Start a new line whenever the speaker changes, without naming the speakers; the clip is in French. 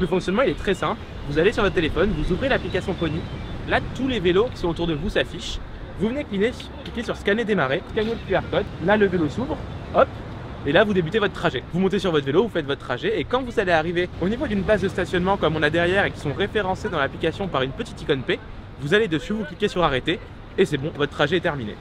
Le fonctionnement il est très simple. Vous allez sur votre téléphone, vous ouvrez l'application Pony. Là, tous les vélos qui sont autour de vous s'affichent. Vous venez cliquer, sur scanner démarrer, scanner le QR code. Là, le vélo s'ouvre. Hop, et là, vous débutez votre trajet. Vous montez sur votre vélo, vous faites votre trajet, et quand vous allez arriver au niveau d'une base de stationnement comme on a derrière et qui sont référencés dans l'application par une petite icône P, vous allez dessus, vous cliquez sur arrêter, et c'est bon, votre trajet est terminé.